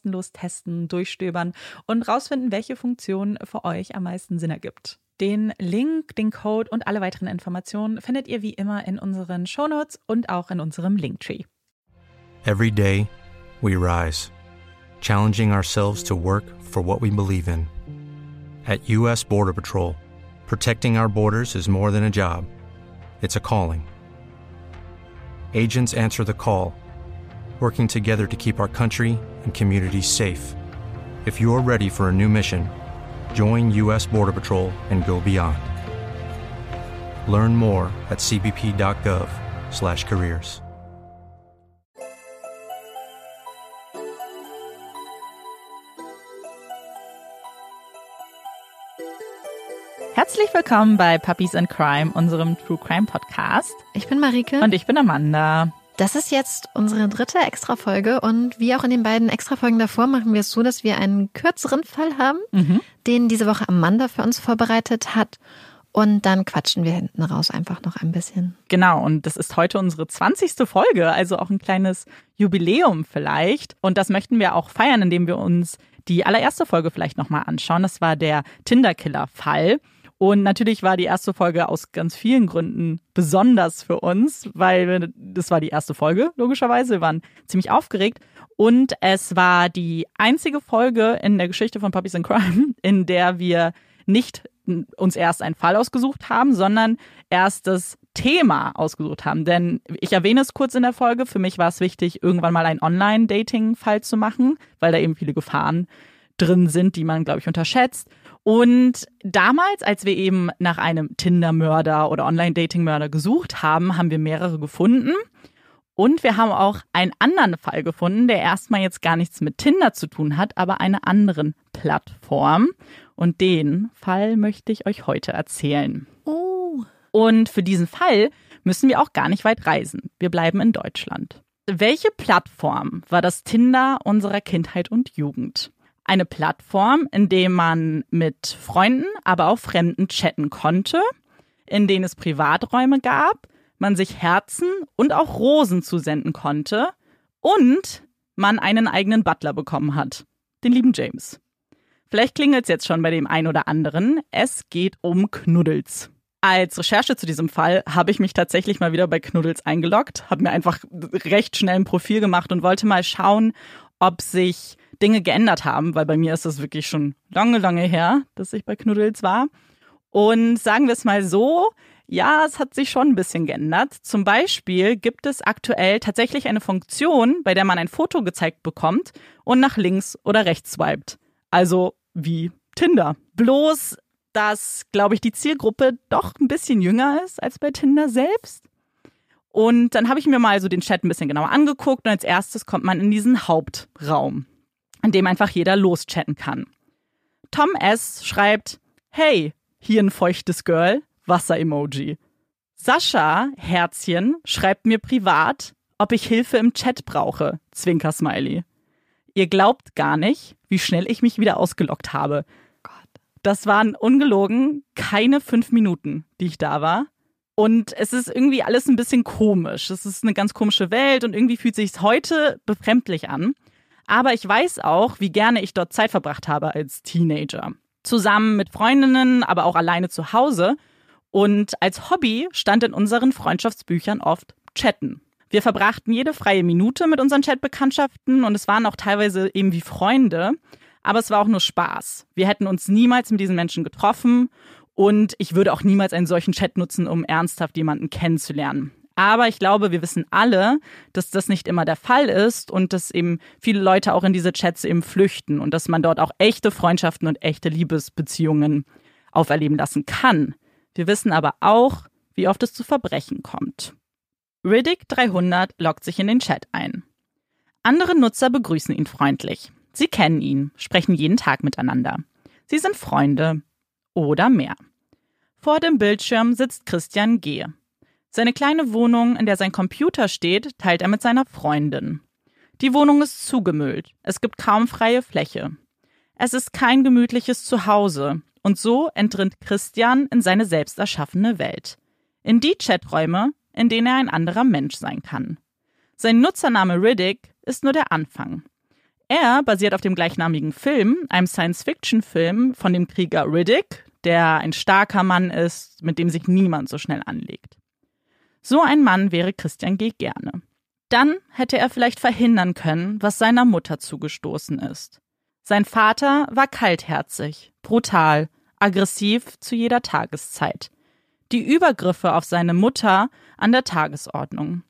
kostenlos testen, durchstöbern und rausfinden, welche Funktion für euch am meisten Sinn ergibt. Den Link, den Code und alle weiteren Informationen findet ihr wie immer in unseren Shownotes und auch in unserem Linktree. Every day we rise, challenging ourselves to work for what we believe in. At US Border Patrol, protecting our borders is more than a job. It's a calling. Agents answer the call working together to keep our country and communities safe. If you're ready for a new mission, join U.S. Border Patrol and go beyond. Learn more at cbp.gov/careers. Herzlich willkommen bei Puppies and Crime, unserem True Crime Podcast. Ich bin Marike. Und ich bin Amanda. Das ist jetzt unsere dritte Extra-Folge und wie auch in den beiden Extra-Folgen davor machen wir es so, dass wir einen kürzeren Fall haben, mhm. den diese Woche Amanda für uns vorbereitet hat. Und dann quatschen wir hinten raus einfach noch ein bisschen. Genau, und das ist heute unsere 20. Folge, also auch ein kleines Jubiläum vielleicht. Und das möchten wir auch feiern, indem wir uns die allererste Folge vielleicht nochmal anschauen. Das war der Tinder-Killer-Fall. Und natürlich war die erste Folge aus ganz vielen Gründen besonders für uns, weil das war die erste Folge, logischerweise. Wir waren ziemlich aufgeregt. Und es war die einzige Folge in der Geschichte von Puppies in Crime, in der wir nicht uns erst einen Fall ausgesucht haben, sondern erst das Thema ausgesucht haben. Denn ich erwähne es kurz in der Folge. Für mich war es wichtig, irgendwann mal einen Online-Dating-Fall zu machen, weil da eben viele Gefahren drin sind, die man, glaube ich, unterschätzt. Und damals, als wir eben nach einem Tinder-Mörder oder Online-Dating-Mörder gesucht haben, haben wir mehrere gefunden. Und wir haben auch einen anderen Fall gefunden, der erstmal jetzt gar nichts mit Tinder zu tun hat, aber einer anderen Plattform. Und den Fall möchte ich euch heute erzählen. Oh. Und für diesen Fall müssen wir auch gar nicht weit reisen. Wir bleiben in Deutschland. Welche Plattform war das Tinder unserer Kindheit und Jugend? Eine Plattform, in der man mit Freunden, aber auch Fremden chatten konnte, in denen es Privaträume gab, man sich Herzen und auch Rosen zusenden konnte und man einen eigenen Butler bekommen hat, den lieben James. Vielleicht klingelt es jetzt schon bei dem einen oder anderen. Es geht um Knuddels. Als Recherche zu diesem Fall habe ich mich tatsächlich mal wieder bei Knuddels eingeloggt, habe mir einfach recht schnell ein Profil gemacht und wollte mal schauen, ob sich Dinge geändert haben, weil bei mir ist das wirklich schon lange, lange her, dass ich bei Knuddels war. Und sagen wir es mal so, ja, es hat sich schon ein bisschen geändert. Zum Beispiel gibt es aktuell tatsächlich eine Funktion, bei der man ein Foto gezeigt bekommt und nach links oder rechts swiped. Also wie Tinder. Bloß, dass, glaube ich, die Zielgruppe doch ein bisschen jünger ist als bei Tinder selbst. Und dann habe ich mir mal so den Chat ein bisschen genauer angeguckt und als erstes kommt man in diesen Hauptraum, in dem einfach jeder loschatten kann. Tom S. schreibt, hey, hier ein feuchtes Girl, Wasser-Emoji. Sascha, Herzchen, schreibt mir privat, ob ich Hilfe im Chat brauche, Zwinker-Smiley. Ihr glaubt gar nicht, wie schnell ich mich wieder ausgelockt habe. Gott. Das waren ungelogen keine fünf Minuten, die ich da war. Und es ist irgendwie alles ein bisschen komisch. Es ist eine ganz komische Welt und irgendwie fühlt sich heute befremdlich an. Aber ich weiß auch, wie gerne ich dort Zeit verbracht habe als Teenager. Zusammen mit Freundinnen, aber auch alleine zu Hause. Und als Hobby stand in unseren Freundschaftsbüchern oft Chatten. Wir verbrachten jede freie Minute mit unseren Chatbekanntschaften und es waren auch teilweise eben wie Freunde. Aber es war auch nur Spaß. Wir hätten uns niemals mit diesen Menschen getroffen und ich würde auch niemals einen solchen Chat nutzen, um ernsthaft jemanden kennenzulernen. Aber ich glaube, wir wissen alle, dass das nicht immer der Fall ist und dass eben viele Leute auch in diese Chats eben flüchten und dass man dort auch echte Freundschaften und echte Liebesbeziehungen auferleben lassen kann. Wir wissen aber auch, wie oft es zu Verbrechen kommt. Riddick 300 loggt sich in den Chat ein. Andere Nutzer begrüßen ihn freundlich. Sie kennen ihn, sprechen jeden Tag miteinander. Sie sind Freunde oder mehr. Vor dem Bildschirm sitzt Christian G. Seine kleine Wohnung, in der sein Computer steht, teilt er mit seiner Freundin. Die Wohnung ist zugemüllt. Es gibt kaum freie Fläche. Es ist kein gemütliches Zuhause. Und so entrinnt Christian in seine selbst erschaffene Welt. In die Chaträume, in denen er ein anderer Mensch sein kann. Sein Nutzername Riddick ist nur der Anfang. Er basiert auf dem gleichnamigen Film, einem Science-Fiction-Film von dem Krieger Riddick, der ein starker Mann ist, mit dem sich niemand so schnell anlegt. So ein Mann wäre Christian G. gerne. Dann hätte er vielleicht verhindern können, was seiner Mutter zugestoßen ist. Sein Vater war kaltherzig, brutal, aggressiv zu jeder Tageszeit die Übergriffe auf seine Mutter an der Tagesordnung.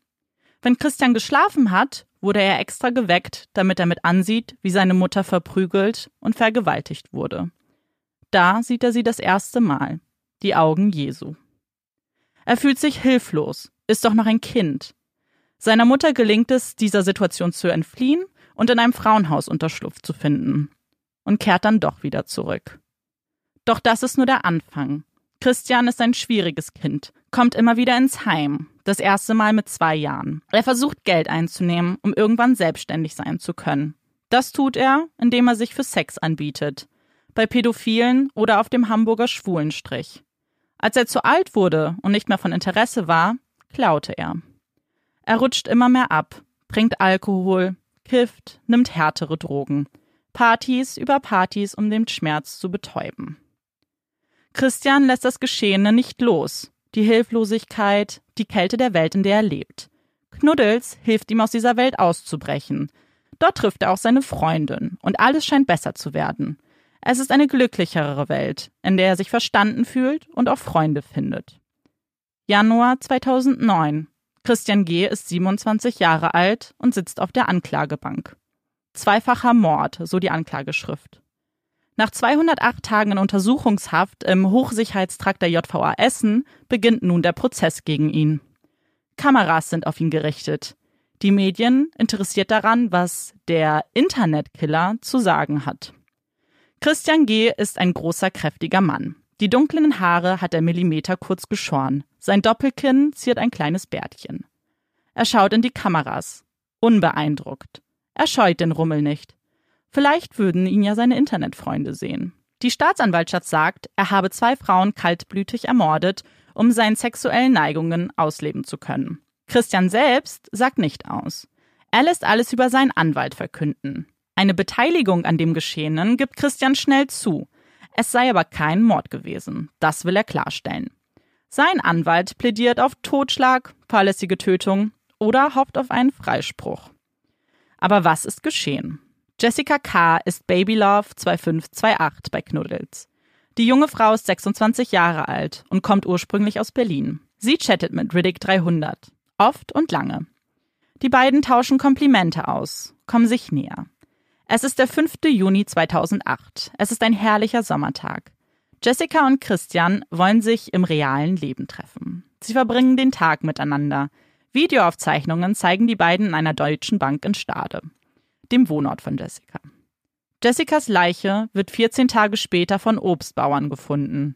Wenn Christian geschlafen hat, wurde er extra geweckt, damit er mit ansieht, wie seine Mutter verprügelt und vergewaltigt wurde. Da sieht er sie das erste Mal, die Augen Jesu. Er fühlt sich hilflos, ist doch noch ein Kind. Seiner Mutter gelingt es, dieser Situation zu entfliehen und in einem Frauenhaus Unterschlupf zu finden. Und kehrt dann doch wieder zurück. Doch das ist nur der Anfang. Christian ist ein schwieriges Kind, kommt immer wieder ins Heim, das erste Mal mit zwei Jahren. Er versucht Geld einzunehmen, um irgendwann selbstständig sein zu können. Das tut er, indem er sich für Sex anbietet, bei Pädophilen oder auf dem Hamburger Schwulenstrich. Als er zu alt wurde und nicht mehr von Interesse war, klaute er. Er rutscht immer mehr ab, trinkt Alkohol, kifft, nimmt härtere Drogen. Partys über Partys, um den Schmerz zu betäuben. Christian lässt das Geschehene nicht los. Die Hilflosigkeit, die Kälte der Welt, in der er lebt. Knuddels hilft ihm aus dieser Welt auszubrechen. Dort trifft er auch seine Freundin und alles scheint besser zu werden. Es ist eine glücklichere Welt, in der er sich verstanden fühlt und auch Freunde findet. Januar 2009. Christian G. ist 27 Jahre alt und sitzt auf der Anklagebank. Zweifacher Mord, so die Anklageschrift. Nach 208 Tagen in Untersuchungshaft im Hochsicherheitstrakt der JVA Essen beginnt nun der Prozess gegen ihn. Kameras sind auf ihn gerichtet. Die Medien interessiert daran, was der Internetkiller zu sagen hat. Christian G. ist ein großer, kräftiger Mann. Die dunklen Haare hat er Millimeter kurz geschoren. Sein Doppelkinn ziert ein kleines Bärtchen. Er schaut in die Kameras. Unbeeindruckt. Er scheut den Rummel nicht. Vielleicht würden ihn ja seine Internetfreunde sehen. Die Staatsanwaltschaft sagt, er habe zwei Frauen kaltblütig ermordet, um seinen sexuellen Neigungen ausleben zu können. Christian selbst sagt nicht aus. Er lässt alles über seinen Anwalt verkünden. Eine Beteiligung an dem Geschehenen gibt Christian schnell zu. Es sei aber kein Mord gewesen. Das will er klarstellen. Sein Anwalt plädiert auf Totschlag, fahrlässige Tötung oder hofft auf einen Freispruch. Aber was ist geschehen? Jessica K. ist Babylove 2528 bei Knuddels. Die junge Frau ist 26 Jahre alt und kommt ursprünglich aus Berlin. Sie chattet mit Riddick 300. Oft und lange. Die beiden tauschen Komplimente aus, kommen sich näher. Es ist der 5. Juni 2008. Es ist ein herrlicher Sommertag. Jessica und Christian wollen sich im realen Leben treffen. Sie verbringen den Tag miteinander. Videoaufzeichnungen zeigen die beiden in einer deutschen Bank in Stade, dem Wohnort von Jessica. Jessicas Leiche wird 14 Tage später von Obstbauern gefunden.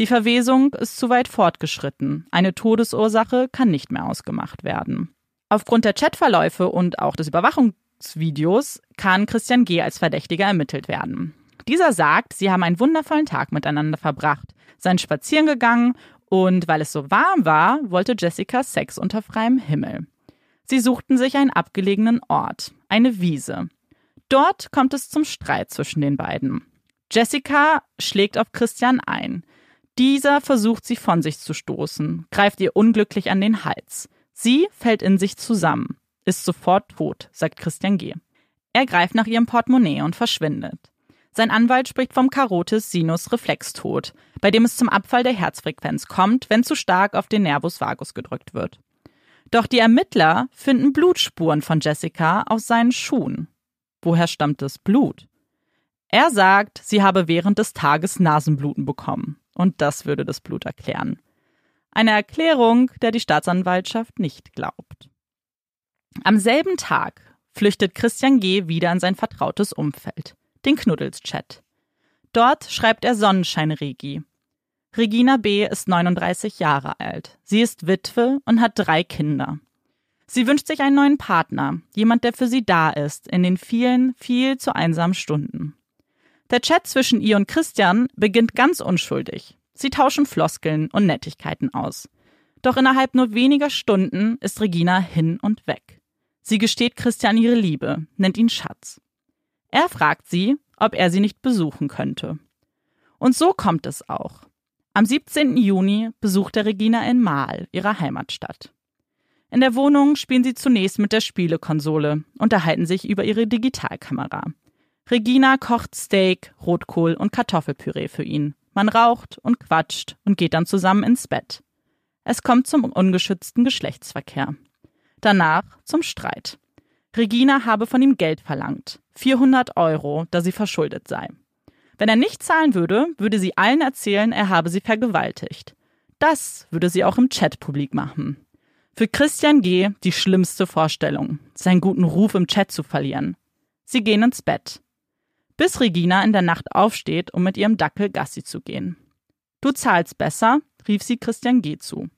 Die Verwesung ist zu weit fortgeschritten. Eine Todesursache kann nicht mehr ausgemacht werden. Aufgrund der Chatverläufe und auch des Überwachungs Videos kann Christian G. als Verdächtiger ermittelt werden. Dieser sagt, sie haben einen wundervollen Tag miteinander verbracht, seien spazieren gegangen und weil es so warm war, wollte Jessica Sex unter freiem Himmel. Sie suchten sich einen abgelegenen Ort, eine Wiese. Dort kommt es zum Streit zwischen den beiden. Jessica schlägt auf Christian ein. Dieser versucht sie von sich zu stoßen, greift ihr unglücklich an den Hals. Sie fällt in sich zusammen ist sofort tot, sagt Christian G. Er greift nach ihrem Portemonnaie und verschwindet. Sein Anwalt spricht vom Carotis Sinus Reflextod, bei dem es zum Abfall der Herzfrequenz kommt, wenn zu stark auf den Nervus vagus gedrückt wird. Doch die Ermittler finden Blutspuren von Jessica auf seinen Schuhen. Woher stammt das Blut? Er sagt, sie habe während des Tages Nasenbluten bekommen. Und das würde das Blut erklären. Eine Erklärung, der die Staatsanwaltschaft nicht glaubt. Am selben Tag flüchtet Christian G. wieder in sein vertrautes Umfeld, den Knuddels-Chat. Dort schreibt er Sonnenschein-Regi. Regina B. ist 39 Jahre alt. Sie ist Witwe und hat drei Kinder. Sie wünscht sich einen neuen Partner, jemand, der für sie da ist, in den vielen, viel zu einsamen Stunden. Der Chat zwischen ihr und Christian beginnt ganz unschuldig. Sie tauschen Floskeln und Nettigkeiten aus. Doch innerhalb nur weniger Stunden ist Regina hin und weg. Sie gesteht Christian ihre Liebe, nennt ihn Schatz. Er fragt sie, ob er sie nicht besuchen könnte. Und so kommt es auch. Am 17. Juni besucht er Regina in Mahl, ihrer Heimatstadt. In der Wohnung spielen sie zunächst mit der Spielekonsole, unterhalten sich über ihre Digitalkamera. Regina kocht Steak, Rotkohl und Kartoffelpüree für ihn. Man raucht und quatscht und geht dann zusammen ins Bett. Es kommt zum ungeschützten Geschlechtsverkehr. Danach zum Streit. Regina habe von ihm Geld verlangt. 400 Euro, da sie verschuldet sei. Wenn er nicht zahlen würde, würde sie allen erzählen, er habe sie vergewaltigt. Das würde sie auch im Chat publik machen. Für Christian G. die schlimmste Vorstellung, seinen guten Ruf im Chat zu verlieren. Sie gehen ins Bett. Bis Regina in der Nacht aufsteht, um mit ihrem Dackel Gassi zu gehen. Du zahlst besser, rief sie Christian G. zu.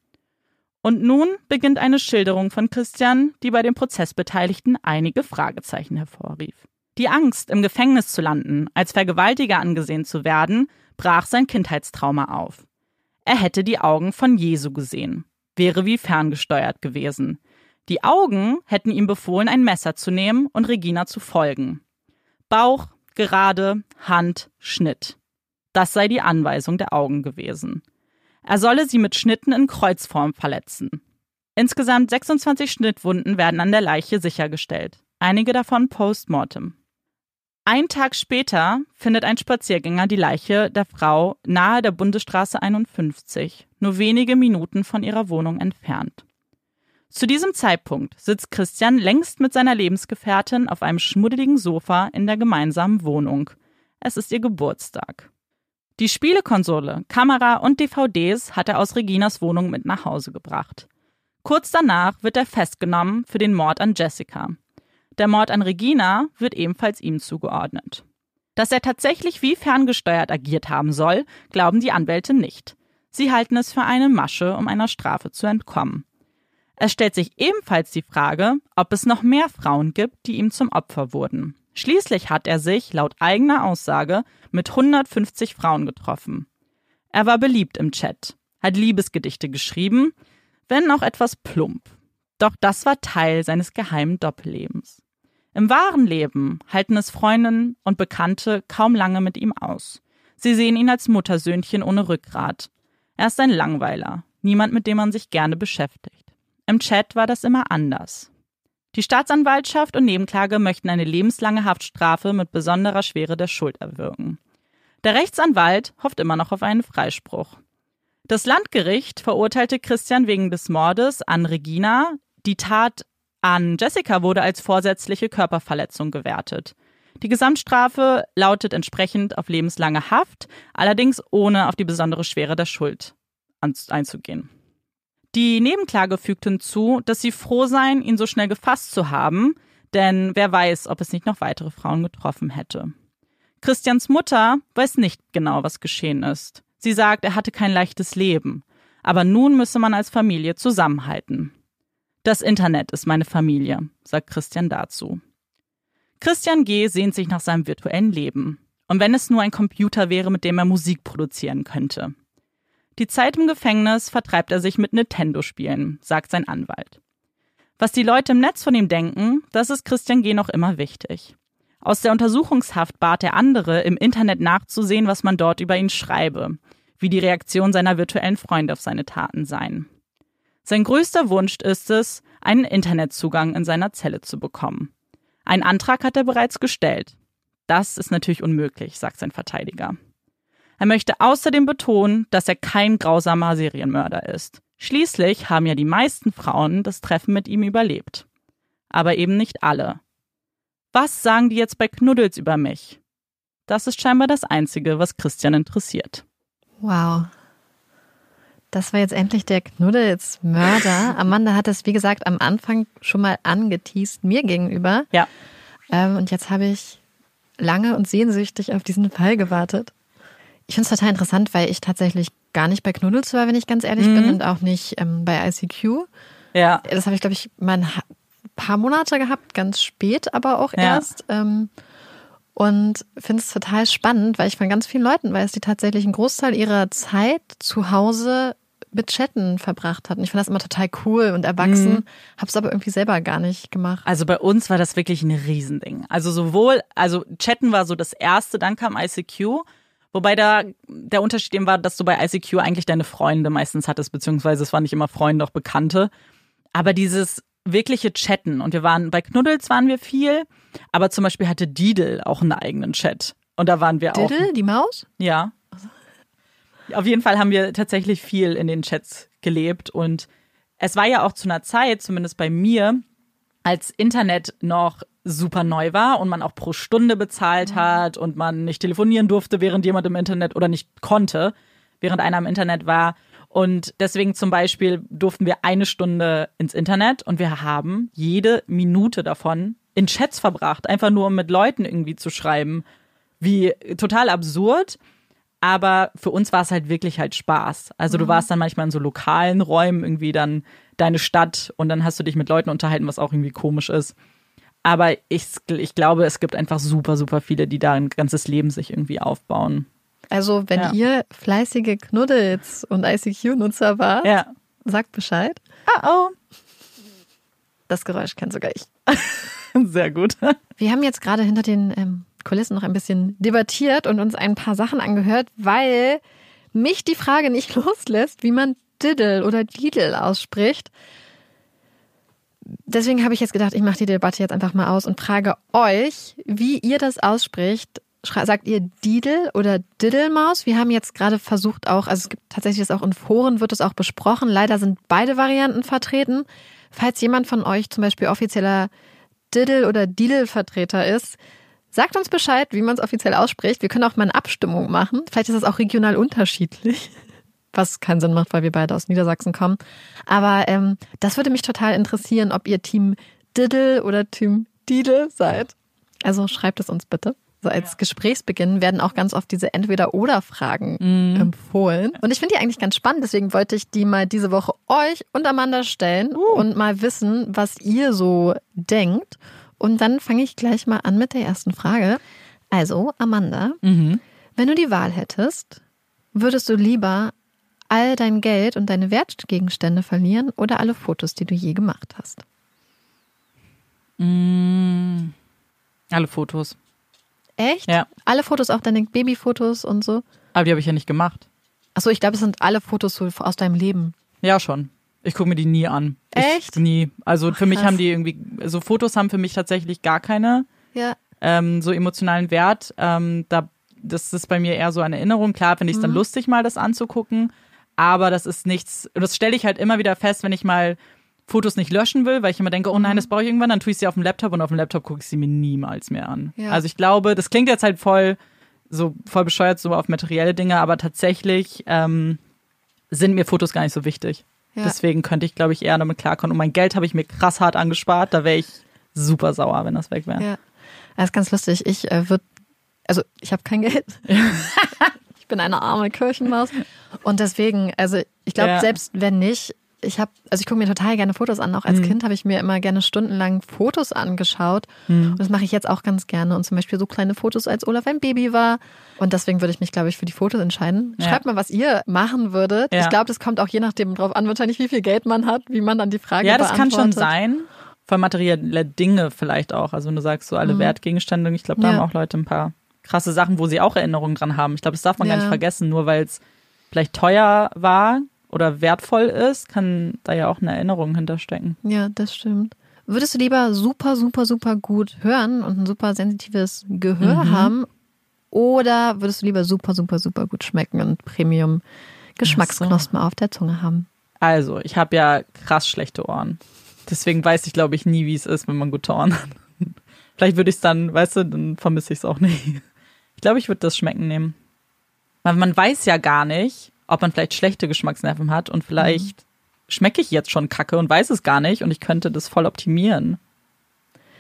Und nun beginnt eine Schilderung von Christian, die bei den Prozessbeteiligten einige Fragezeichen hervorrief. Die Angst, im Gefängnis zu landen, als Vergewaltiger angesehen zu werden, brach sein Kindheitstrauma auf. Er hätte die Augen von Jesu gesehen, wäre wie ferngesteuert gewesen. Die Augen hätten ihm befohlen, ein Messer zu nehmen und Regina zu folgen. Bauch, gerade, Hand, Schnitt. Das sei die Anweisung der Augen gewesen. Er solle sie mit Schnitten in Kreuzform verletzen. Insgesamt 26 Schnittwunden werden an der Leiche sichergestellt, einige davon postmortem. Ein Tag später findet ein Spaziergänger die Leiche der Frau nahe der Bundesstraße 51, nur wenige Minuten von ihrer Wohnung entfernt. Zu diesem Zeitpunkt sitzt Christian längst mit seiner Lebensgefährtin auf einem schmuddeligen Sofa in der gemeinsamen Wohnung. Es ist ihr Geburtstag. Die Spielekonsole, Kamera und DVDs hat er aus Reginas Wohnung mit nach Hause gebracht. Kurz danach wird er festgenommen für den Mord an Jessica. Der Mord an Regina wird ebenfalls ihm zugeordnet. Dass er tatsächlich wie ferngesteuert agiert haben soll, glauben die Anwälte nicht. Sie halten es für eine Masche, um einer Strafe zu entkommen. Es stellt sich ebenfalls die Frage, ob es noch mehr Frauen gibt, die ihm zum Opfer wurden. Schließlich hat er sich, laut eigener Aussage, mit 150 Frauen getroffen. Er war beliebt im Chat, hat Liebesgedichte geschrieben, wenn auch etwas plump. Doch das war Teil seines geheimen Doppellebens. Im wahren Leben halten es Freundinnen und Bekannte kaum lange mit ihm aus. Sie sehen ihn als Muttersöhnchen ohne Rückgrat. Er ist ein Langweiler, niemand, mit dem man sich gerne beschäftigt. Im Chat war das immer anders. Die Staatsanwaltschaft und Nebenklage möchten eine lebenslange Haftstrafe mit besonderer Schwere der Schuld erwirken. Der Rechtsanwalt hofft immer noch auf einen Freispruch. Das Landgericht verurteilte Christian wegen des Mordes an Regina. Die Tat an Jessica wurde als vorsätzliche Körperverletzung gewertet. Die Gesamtstrafe lautet entsprechend auf lebenslange Haft, allerdings ohne auf die besondere Schwere der Schuld einzugehen. Die Nebenklage fügt hinzu, dass sie froh seien, ihn so schnell gefasst zu haben, denn wer weiß, ob es nicht noch weitere Frauen getroffen hätte. Christians Mutter weiß nicht genau, was geschehen ist. Sie sagt, er hatte kein leichtes Leben, aber nun müsse man als Familie zusammenhalten. Das Internet ist meine Familie, sagt Christian dazu. Christian G. sehnt sich nach seinem virtuellen Leben. Und wenn es nur ein Computer wäre, mit dem er Musik produzieren könnte. Die Zeit im Gefängnis vertreibt er sich mit Nintendo-Spielen, sagt sein Anwalt. Was die Leute im Netz von ihm denken, das ist Christian G. noch immer wichtig. Aus der Untersuchungshaft bat er andere, im Internet nachzusehen, was man dort über ihn schreibe, wie die Reaktion seiner virtuellen Freunde auf seine Taten seien. Sein größter Wunsch ist es, einen Internetzugang in seiner Zelle zu bekommen. Ein Antrag hat er bereits gestellt. Das ist natürlich unmöglich, sagt sein Verteidiger. Er möchte außerdem betonen, dass er kein grausamer Serienmörder ist. Schließlich haben ja die meisten Frauen das Treffen mit ihm überlebt. Aber eben nicht alle. Was sagen die jetzt bei Knuddels über mich? Das ist scheinbar das Einzige, was Christian interessiert. Wow. Das war jetzt endlich der Knuddels-Mörder. Amanda hat es, wie gesagt, am Anfang schon mal angeteased, mir gegenüber. Ja. Ähm, und jetzt habe ich lange und sehnsüchtig auf diesen Fall gewartet. Ich finde es total interessant, weil ich tatsächlich gar nicht bei Knuddels war, wenn ich ganz ehrlich mhm. bin, und auch nicht ähm, bei ICQ. Ja. Das habe ich, glaube ich, mal ein paar Monate gehabt, ganz spät aber auch ja. erst. Ähm, und finde es total spannend, weil ich von ganz vielen Leuten weiß, die tatsächlich einen Großteil ihrer Zeit zu Hause mit Chatten verbracht hatten. Ich fand das immer total cool und erwachsen, mhm. habe es aber irgendwie selber gar nicht gemacht. Also bei uns war das wirklich ein Riesending. Also sowohl, also Chatten war so das erste, dann kam ICQ Wobei da der Unterschied eben war, dass du bei ICQ eigentlich deine Freunde meistens hattest, beziehungsweise es waren nicht immer Freunde, auch Bekannte. Aber dieses wirkliche Chatten und wir waren bei Knuddels waren wir viel, aber zum Beispiel hatte Didel auch einen eigenen Chat und da waren wir Didel, auch. Didel, die Maus? Ja. Auf jeden Fall haben wir tatsächlich viel in den Chats gelebt und es war ja auch zu einer Zeit, zumindest bei mir, als Internet noch super neu war und man auch pro Stunde bezahlt mhm. hat und man nicht telefonieren durfte, während jemand im Internet oder nicht konnte, während einer im Internet war. Und deswegen zum Beispiel durften wir eine Stunde ins Internet und wir haben jede Minute davon in Chats verbracht, einfach nur um mit Leuten irgendwie zu schreiben. Wie total absurd. Aber für uns war es halt wirklich halt Spaß. Also mhm. du warst dann manchmal in so lokalen Räumen irgendwie dann deine Stadt und dann hast du dich mit Leuten unterhalten, was auch irgendwie komisch ist. Aber ich, ich glaube, es gibt einfach super, super viele, die da ein ganzes Leben sich irgendwie aufbauen. Also, wenn ja. ihr fleißige Knuddels und ICQ-Nutzer wart, ja. sagt Bescheid. Ah, oh. Das Geräusch kennt sogar ich. Sehr gut. Wir haben jetzt gerade hinter den ähm, Kulissen noch ein bisschen debattiert und uns ein paar Sachen angehört, weil mich die Frage nicht loslässt, wie man Diddle oder Diddle ausspricht. Deswegen habe ich jetzt gedacht, ich mache die Debatte jetzt einfach mal aus und frage euch, wie ihr das ausspricht. sagt ihr Didel oder Diddelmaus? Wir haben jetzt gerade versucht auch, also es gibt tatsächlich das auch in Foren, wird es auch besprochen. Leider sind beide Varianten vertreten. Falls jemand von euch zum Beispiel offizieller Diddle- oder Didel-Vertreter ist, sagt uns Bescheid, wie man es offiziell ausspricht. Wir können auch mal eine Abstimmung machen. Vielleicht ist es auch regional unterschiedlich, was keinen Sinn macht, weil wir beide aus Niedersachsen kommen. Aber ähm, das würde mich total interessieren, ob ihr Team Diddle oder Team Didel seid. Also schreibt es uns bitte. So als Gesprächsbeginn werden auch ganz oft diese Entweder-Oder-Fragen Mhm. empfohlen. Und ich finde die eigentlich ganz spannend, deswegen wollte ich die mal diese Woche euch und Amanda stellen Uh. und mal wissen, was ihr so denkt. Und dann fange ich gleich mal an mit der ersten Frage. Also, Amanda, Mhm. wenn du die Wahl hättest, würdest du lieber all dein Geld und deine Wertgegenstände verlieren oder alle Fotos, die du je gemacht hast? Mm. Alle Fotos. Echt? Ja. Alle Fotos, auch deine Babyfotos und so? Aber die habe ich ja nicht gemacht. Achso, ich glaube, es sind alle Fotos aus deinem Leben. Ja, schon. Ich gucke mir die nie an. Echt? Ich, nie. Also für mich krass. haben die irgendwie, so Fotos haben für mich tatsächlich gar keine Ja. ähm, so emotionalen Wert. Ähm, da, das ist bei mir eher so eine Erinnerung. Klar finde ich es dann lustig, mal das anzugucken. Aber das ist nichts, das stelle ich halt immer wieder fest, wenn ich mal Fotos nicht löschen will, weil ich immer denke, oh nein, das brauche ich irgendwann, dann tue ich sie auf dem Laptop und auf dem Laptop gucke ich sie mir niemals mehr an. Ja. Also ich glaube, das klingt jetzt halt voll so voll bescheuert so auf materielle Dinge, aber tatsächlich ähm, sind mir Fotos gar nicht so wichtig. Ja. Deswegen könnte ich, glaube ich, eher damit klarkommen. Und mein Geld habe ich mir krass hart angespart. Da wäre ich super sauer, wenn das weg wäre. Ja. Das ist ganz lustig. Ich äh, würde, also ich habe kein Geld. ich bin eine arme Kirchenmaus. Und deswegen, also ich glaube, Ja. selbst wenn nicht, ich habe, also ich gucke mir total gerne Fotos an. Auch als Mhm. Kind habe ich mir immer gerne stundenlang Fotos angeschaut. Mhm. Und das mache ich jetzt auch ganz gerne. Und zum Beispiel so kleine Fotos, als Olaf ein Baby war. Und deswegen würde ich mich, glaube ich, für die Fotos entscheiden. Ja. Schreibt mal, was ihr machen würdet. Ja. Ich glaube, das kommt auch je nachdem drauf an, wahrscheinlich, wie viel Geld man hat, wie man dann die Frage Ja, das kann schon sein. Vor materielle Dinge vielleicht auch. Also wenn du sagst, so alle Wertgegenstände, ich glaube, da Mhm. Ja. haben auch Leute ein paar krasse Sachen, wo sie auch Erinnerungen dran haben. Ich glaube, das darf man gar nicht vergessen. Nur weil es vielleicht teuer war oder wertvoll ist, kann da ja auch eine Erinnerung hinterstecken. Ja, das stimmt. Würdest du lieber super, super, super gut hören und ein super sensitives Gehör Mhm. haben? Oder würdest du lieber super, super, super gut schmecken und Premium Geschmacksknospen auf der Zunge haben? Also, ich habe ja krass schlechte Ohren. Deswegen weiß ich, glaube ich, nie, wie es ist, wenn man gute Ohren hat. Vielleicht würde ich es dann, weißt du, dann vermisse ich es auch nicht. Ich glaube, ich würde das Schmecken nehmen. Weil man weiß ja gar nicht, ob man vielleicht schlechte Geschmacksnerven hat und vielleicht schmecke ich jetzt schon Kacke und weiß es gar nicht und ich könnte das voll optimieren.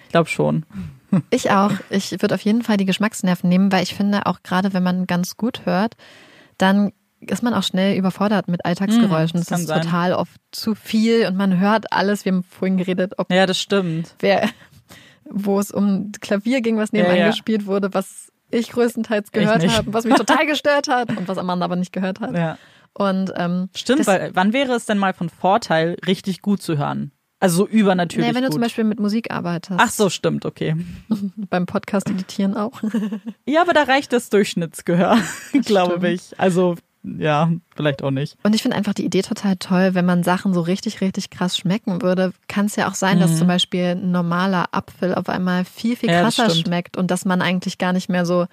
Ich glaube schon. Ich auch. Ich würde auf jeden Fall die Geschmacksnerven nehmen, weil ich finde, auch gerade wenn man ganz gut hört, dann ist man auch schnell überfordert mit Alltagsgeräuschen. Mm, das das kann ist sein. total oft zu viel und man hört alles. Wir haben vorhin geredet, ob Ja, das stimmt. wer, wo es um Klavier ging, was nebenan Ja, ja. gespielt wurde, was ich größtenteils gehört habe, was mich total gestört hat und was Amanda aber nicht gehört hat. Ja. Und ähm, Stimmt, weil wann wäre es denn mal von Vorteil, richtig gut zu hören? Also so übernatürlich nee, wenn du gut. zum Beispiel mit Musik arbeitest, Ach so, stimmt, okay. beim Podcast editieren auch. Ja, aber da reicht das Durchschnittsgehör, glaube stimmt. ich. Also, ja, vielleicht auch nicht. Und ich finde einfach die Idee total toll, wenn man Sachen so richtig, richtig krass schmecken würde, kann es ja auch sein, dass zum Beispiel ein normaler Apfel auf einmal viel, viel Mhm. Ja, krasser stimmt. schmeckt und dass man eigentlich gar nicht mehr so,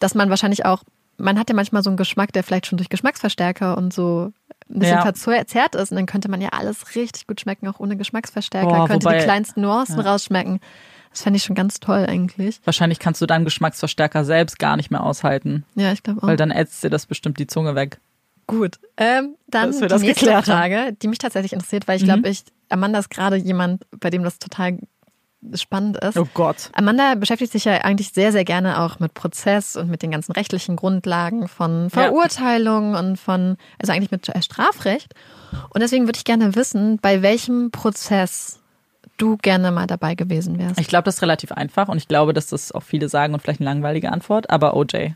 dass man wahrscheinlich auch, man hat ja manchmal so einen Geschmack, der vielleicht schon durch Geschmacksverstärker und so ein bisschen Ja. verzerrt ist und dann könnte man ja alles richtig gut schmecken, auch ohne Geschmacksverstärker, Boah, könnte die kleinsten Nuancen rausschmecken. Das fände ich schon ganz toll eigentlich. Wahrscheinlich kannst du deinen Geschmacksverstärker selbst gar nicht mehr aushalten, Ja, ich glaube auch. weil dann ätzt dir das bestimmt die Zunge weg. Gut, ähm, dann die das nächste haben. Mhm. Frage, die mich tatsächlich interessiert, weil ich glaube, ich Amanda ist gerade jemand, bei dem das total spannend ist. Oh Gott. Amanda beschäftigt sich ja eigentlich sehr, sehr gerne auch mit Prozess und mit den ganzen rechtlichen Grundlagen von Verurteilung und von, also eigentlich mit Strafrecht. Und deswegen würde ich gerne wissen, bei welchem Prozess du gerne mal dabei gewesen wärst. Ich glaube, das ist relativ einfach und ich glaube, dass das auch viele sagen und vielleicht eine langweilige Antwort, aber OJ.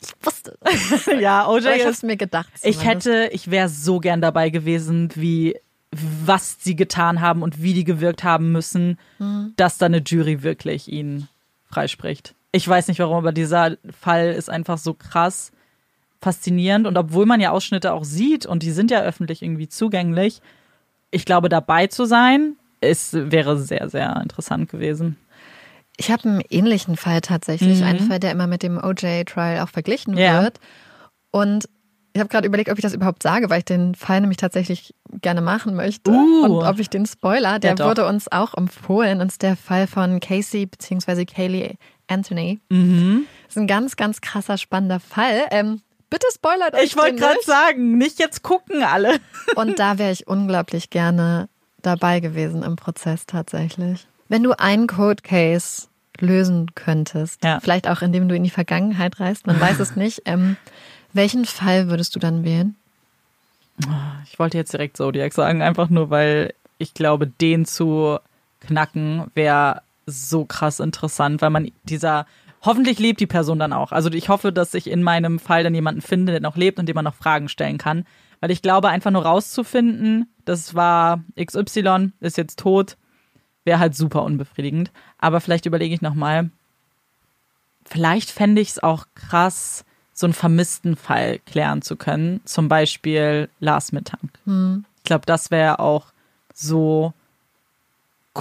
Ich wusste, ja, OJ ich habe es mir gedacht. Ich zumindest. hätte, ich wäre so gern dabei gewesen, wie was sie getan haben und wie die gewirkt haben müssen, Mhm. dass da eine Jury wirklich ihn freispricht. Ich weiß nicht warum, aber dieser Fall ist einfach so krass faszinierend und obwohl man ja Ausschnitte auch sieht und die sind ja öffentlich irgendwie zugänglich, ich glaube dabei zu sein, ist wäre sehr sehr interessant gewesen. Ich habe einen ähnlichen Fall tatsächlich, mhm. einen Fall, der immer mit dem OJ-Trial auch verglichen ja. wird. Und ich habe gerade überlegt, ob ich das überhaupt sage, weil ich den Fall nämlich tatsächlich gerne machen möchte. Uh, und ob ich den Spoiler, der ja, wurde uns auch empfohlen, und ist der Fall von Casey bzw. Kaylee Anthony. Mhm. Das ist ein ganz, ganz krasser, spannender Fall. Ähm, bitte spoilert euch Ich wollte gerade sagen, nicht jetzt gucken alle. Und da wäre ich unglaublich gerne dabei gewesen im Prozess tatsächlich. Wenn du einen Code Case lösen könntest, ja. vielleicht auch indem du in die Vergangenheit reist, man weiß es nicht, ähm, welchen Fall würdest du dann wählen? Ich wollte jetzt direkt Zodiac sagen, einfach nur, weil ich glaube, den zu knacken wäre so krass interessant, weil man dieser hoffentlich lebt die Person dann auch. Also ich hoffe, dass ich in meinem Fall dann jemanden finde, der noch lebt und dem man noch Fragen stellen kann. Weil ich glaube, einfach nur rauszufinden, das war XY, ist jetzt tot, wäre halt super unbefriedigend. Aber vielleicht überlege ich nochmal, vielleicht fände ich es auch krass, so einen vermissten Fall klären zu können. Zum Beispiel Lars Mittank. Hm. Ich glaube, das wäre auch so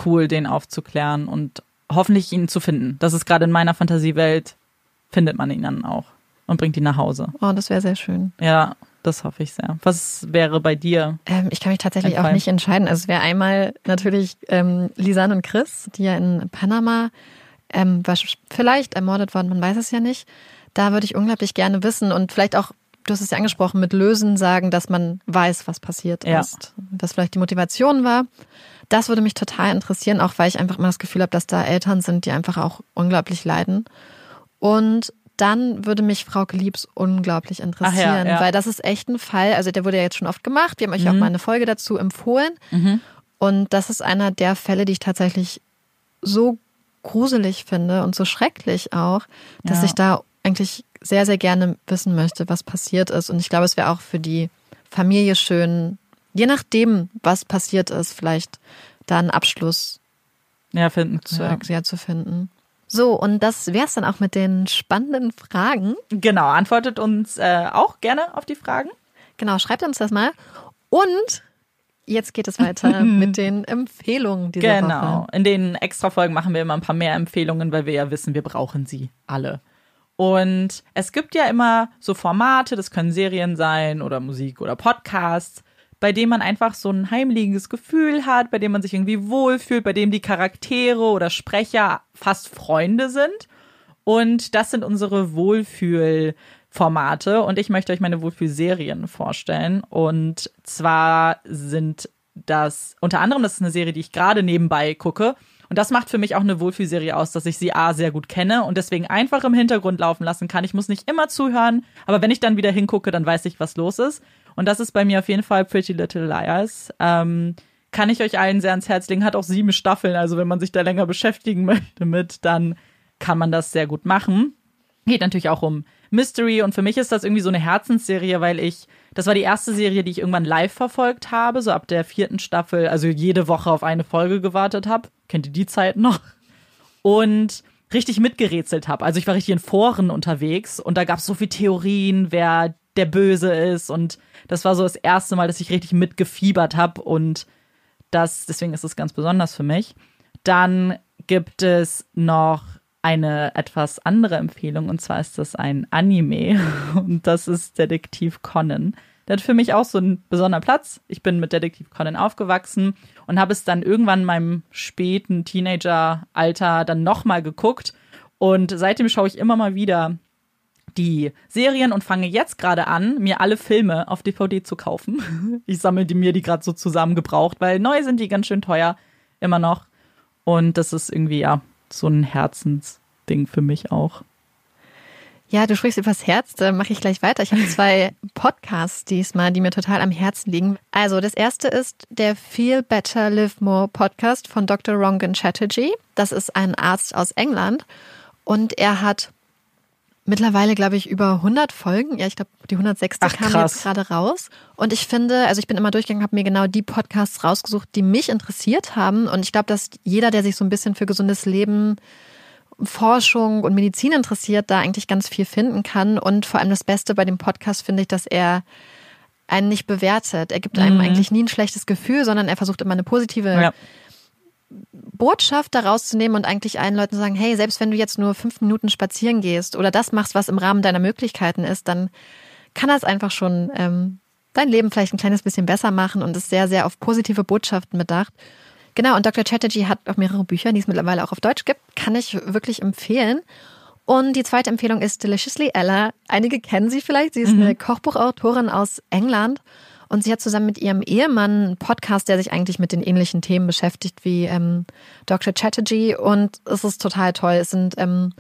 cool, den aufzuklären und hoffentlich ihn zu finden. Das ist gerade in meiner Fantasiewelt, findet man ihn dann auch und bringt ihn nach Hause. Oh, das wäre sehr schön. Ja, das hoffe ich sehr. Was wäre bei dir? Ähm, ich kann mich tatsächlich auch nicht entscheiden. Also es wäre einmal natürlich ähm, Lisanne und Chris, die ja in Panama ähm, vielleicht ermordet worden, man weiß es ja nicht. Da würde ich unglaublich gerne wissen und vielleicht auch, du hast es ja angesprochen, mit Lösen sagen, dass man weiß, was passiert ja. ist. Was vielleicht die Motivation war. Das würde mich total interessieren, auch weil ich einfach immer das Gefühl habe, dass da Eltern sind, die einfach auch unglaublich leiden. Und dann würde mich Frau Liebs unglaublich interessieren, ja, ja. weil das ist echt ein Fall, also der wurde ja jetzt schon oft gemacht, wir haben euch mhm. auch mal eine Folge dazu empfohlen. Mhm. Und das ist einer der Fälle, die ich tatsächlich so gruselig finde und so schrecklich auch, dass ja. ich da eigentlich sehr, sehr gerne wissen möchte, was passiert ist. Und ich glaube, es wäre auch für die Familie schön, je nachdem, was passiert ist, vielleicht da einen Abschluss ja, finden. Zu, ja. zu finden. So, und das wäre es dann auch mit den spannenden Fragen. Genau, antwortet uns äh, auch gerne auf die Fragen. Genau, schreibt uns das mal. Und jetzt geht es weiter mit den Empfehlungen dieser genau. Woche. Genau, in den Extra-Folgen machen wir immer ein paar mehr Empfehlungen, weil wir ja wissen, wir brauchen sie alle. Und es gibt ja immer so Formate, das können Serien sein oder Musik oder Podcasts, bei dem man einfach so ein heimliegendes Gefühl hat, bei dem man sich irgendwie wohlfühlt, bei dem die Charaktere oder Sprecher fast Freunde sind. Und das sind unsere Wohlfühlformate. Und ich möchte euch meine Wohlfühlserien vorstellen. Und zwar sind das unter anderem, das ist eine Serie, die ich gerade nebenbei gucke. Und das macht für mich auch eine Wohlfühlserie aus, dass ich sie A sehr gut kenne und deswegen einfach im Hintergrund laufen lassen kann. Ich muss nicht immer zuhören, aber wenn ich dann wieder hingucke, dann weiß ich, was los ist. Und das ist bei mir auf jeden Fall Pretty Little Liars. Ähm, kann ich euch allen sehr ans Herz legen. Hat auch sieben Staffeln, also wenn man sich da länger beschäftigen möchte mit, dann kann man das sehr gut machen. Geht natürlich auch um Mystery und für mich ist das irgendwie so eine Herzensserie, weil ich, das war die erste Serie, die ich irgendwann live verfolgt habe, so ab der vierten Staffel, also jede Woche auf eine Folge gewartet habe. Kennt ihr die Zeit noch? Und richtig mitgerätselt habe. Also ich war richtig in Foren unterwegs und da gab es so viele Theorien, wer der Böse ist. Und das war so das erste Mal, dass ich richtig mitgefiebert habe. Und das, deswegen ist es ganz besonders für mich. Dann gibt es noch eine etwas andere Empfehlung. Und zwar ist das ein Anime. Und das ist Detektiv Conan. Der hat für mich auch so einen besonderen Platz. Ich bin mit Detektiv Conan aufgewachsen und habe es dann irgendwann in meinem späten Teenager-Alter dann nochmal geguckt. Und seitdem schaue ich immer mal wieder die Serien und fange jetzt gerade an, mir alle Filme auf DVD zu kaufen. Ich sammle die mir die gerade so zusammengebraucht, weil neu sind die ganz schön teuer immer noch. Und das ist irgendwie ja so ein Herzensding für mich auch. Ja, du sprichst übers Herz, da mache ich gleich weiter. Ich habe zwei Podcasts diesmal, die mir total am Herzen liegen. Also, das erste ist der Feel Better Live More Podcast von Dr. Rongan Chatterjee. Das ist ein Arzt aus England und er hat mittlerweile, glaube ich, über 100 Folgen. Ja, ich glaube, die 106. Ach, kam jetzt gerade raus. Und ich finde, also ich bin immer durchgegangen, habe mir genau die Podcasts rausgesucht, die mich interessiert haben. Und ich glaube, dass jeder, der sich so ein bisschen für gesundes Leben, Forschung und Medizin interessiert, da eigentlich ganz viel finden kann. Und vor allem das Beste bei dem Podcast finde ich, dass er einen nicht bewertet. Er gibt einem mhm. eigentlich nie ein schlechtes Gefühl, sondern er versucht immer eine positive ja Botschaft daraus zu nehmen und eigentlich allen Leuten zu sagen, hey, selbst wenn du jetzt nur fünf Minuten spazieren gehst oder das machst, was im Rahmen deiner Möglichkeiten ist, dann kann das einfach schon ähm, dein Leben vielleicht ein kleines bisschen besser machen und ist sehr, sehr auf positive Botschaften bedacht. Genau, und Dr. Chatterjee hat auch mehrere Bücher, die es mittlerweile auch auf Deutsch gibt, kann ich wirklich empfehlen. Und die zweite Empfehlung ist Deliciously Ella. Einige kennen sie vielleicht. Sie ist mhm. eine Kochbuchautorin aus England und sie hat zusammen mit ihrem Ehemann einen Podcast, der sich eigentlich mit den ähnlichen Themen beschäftigt wie ähm, Dr. Chatterjee. Und es ist total toll. Es sind ähm,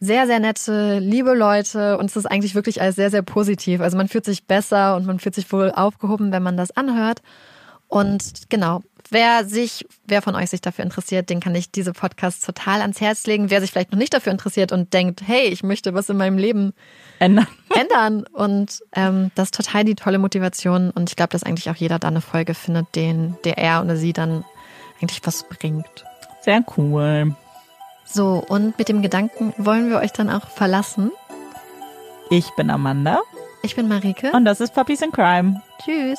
sehr, sehr nette, liebe Leute und es ist eigentlich wirklich alles sehr, sehr positiv. Also man fühlt sich besser und man fühlt sich wohl aufgehoben, wenn man das anhört. Und genau, wer sich, wer von euch sich dafür interessiert, den kann ich diese Podcasts total ans Herz legen. Wer sich vielleicht noch nicht dafür interessiert und denkt, hey, ich möchte was in meinem Leben ändern, ändern. und ähm, das ist total die tolle Motivation. Und ich glaube, dass eigentlich auch jeder da eine Folge findet, den, der er oder sie dann eigentlich was bringt. Sehr cool. So, und mit dem Gedanken wollen wir euch dann auch verlassen. Ich bin Amanda. Ich bin Marike. Und das ist Puppies in Crime. Tschüss.